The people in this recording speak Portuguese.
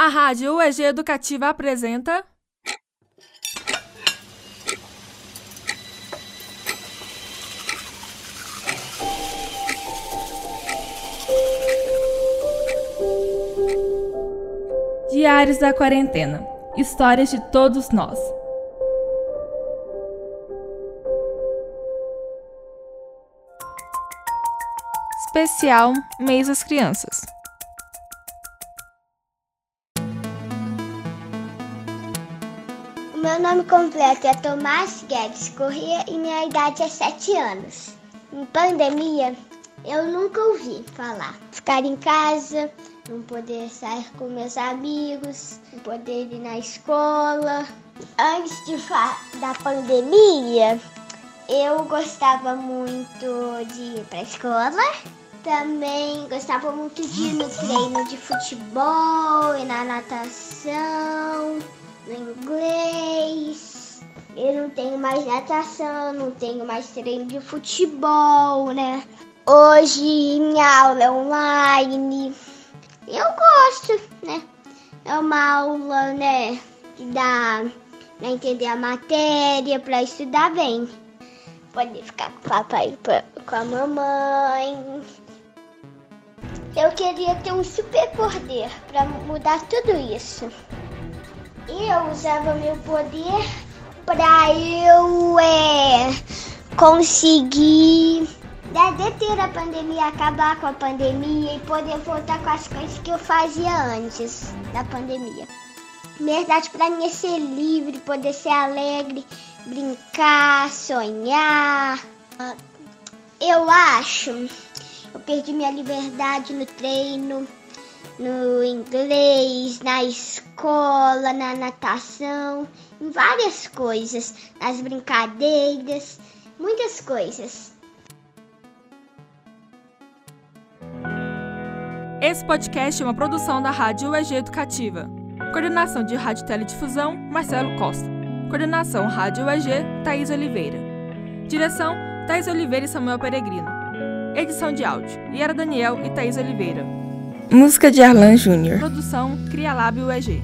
A Rádio UEG Educativa apresenta. Diários da Quarentena Histórias de todos nós. Especial Mês das Crianças. Meu nome completo é Tomás Guedes Corrêa e minha idade é 7 anos. Em pandemia, eu nunca ouvi falar. Ficar em casa, não poder sair com meus amigos, não poder ir na escola. Antes de da pandemia, eu gostava muito de ir para a escola. Também gostava muito de ir no treino de futebol e na natação, no tenho mais natação, não tenho mais treino de futebol, né? Hoje minha aula é online. Eu gosto, né? É uma aula, né, que dá pra entender a matéria, pra estudar bem. Poder ficar com o papai com a mamãe. Eu queria ter um super poder para mudar tudo isso. Eu usava meu poder para eu é, conseguir né, deter a pandemia, acabar com a pandemia e poder voltar com as coisas que eu fazia antes da pandemia. Verdade para mim é ser livre, poder ser alegre, brincar, sonhar. Eu acho, eu perdi minha liberdade no treino, no inglês, na escola, na natação, em várias coisas, nas brincadeiras, muitas coisas. Esse podcast é uma produção da Rádio UEG Educativa. Coordenação de Rádio Teledifusão, Marcelo Costa. Coordenação Rádio UEG, Thaís Oliveira. Direção, Thaís Oliveira e Samuel Peregrino. Edição de áudio, Yara Daniel e Thaís Oliveira. Música de Arlan Júnior. Produção, Cria Lab UEG.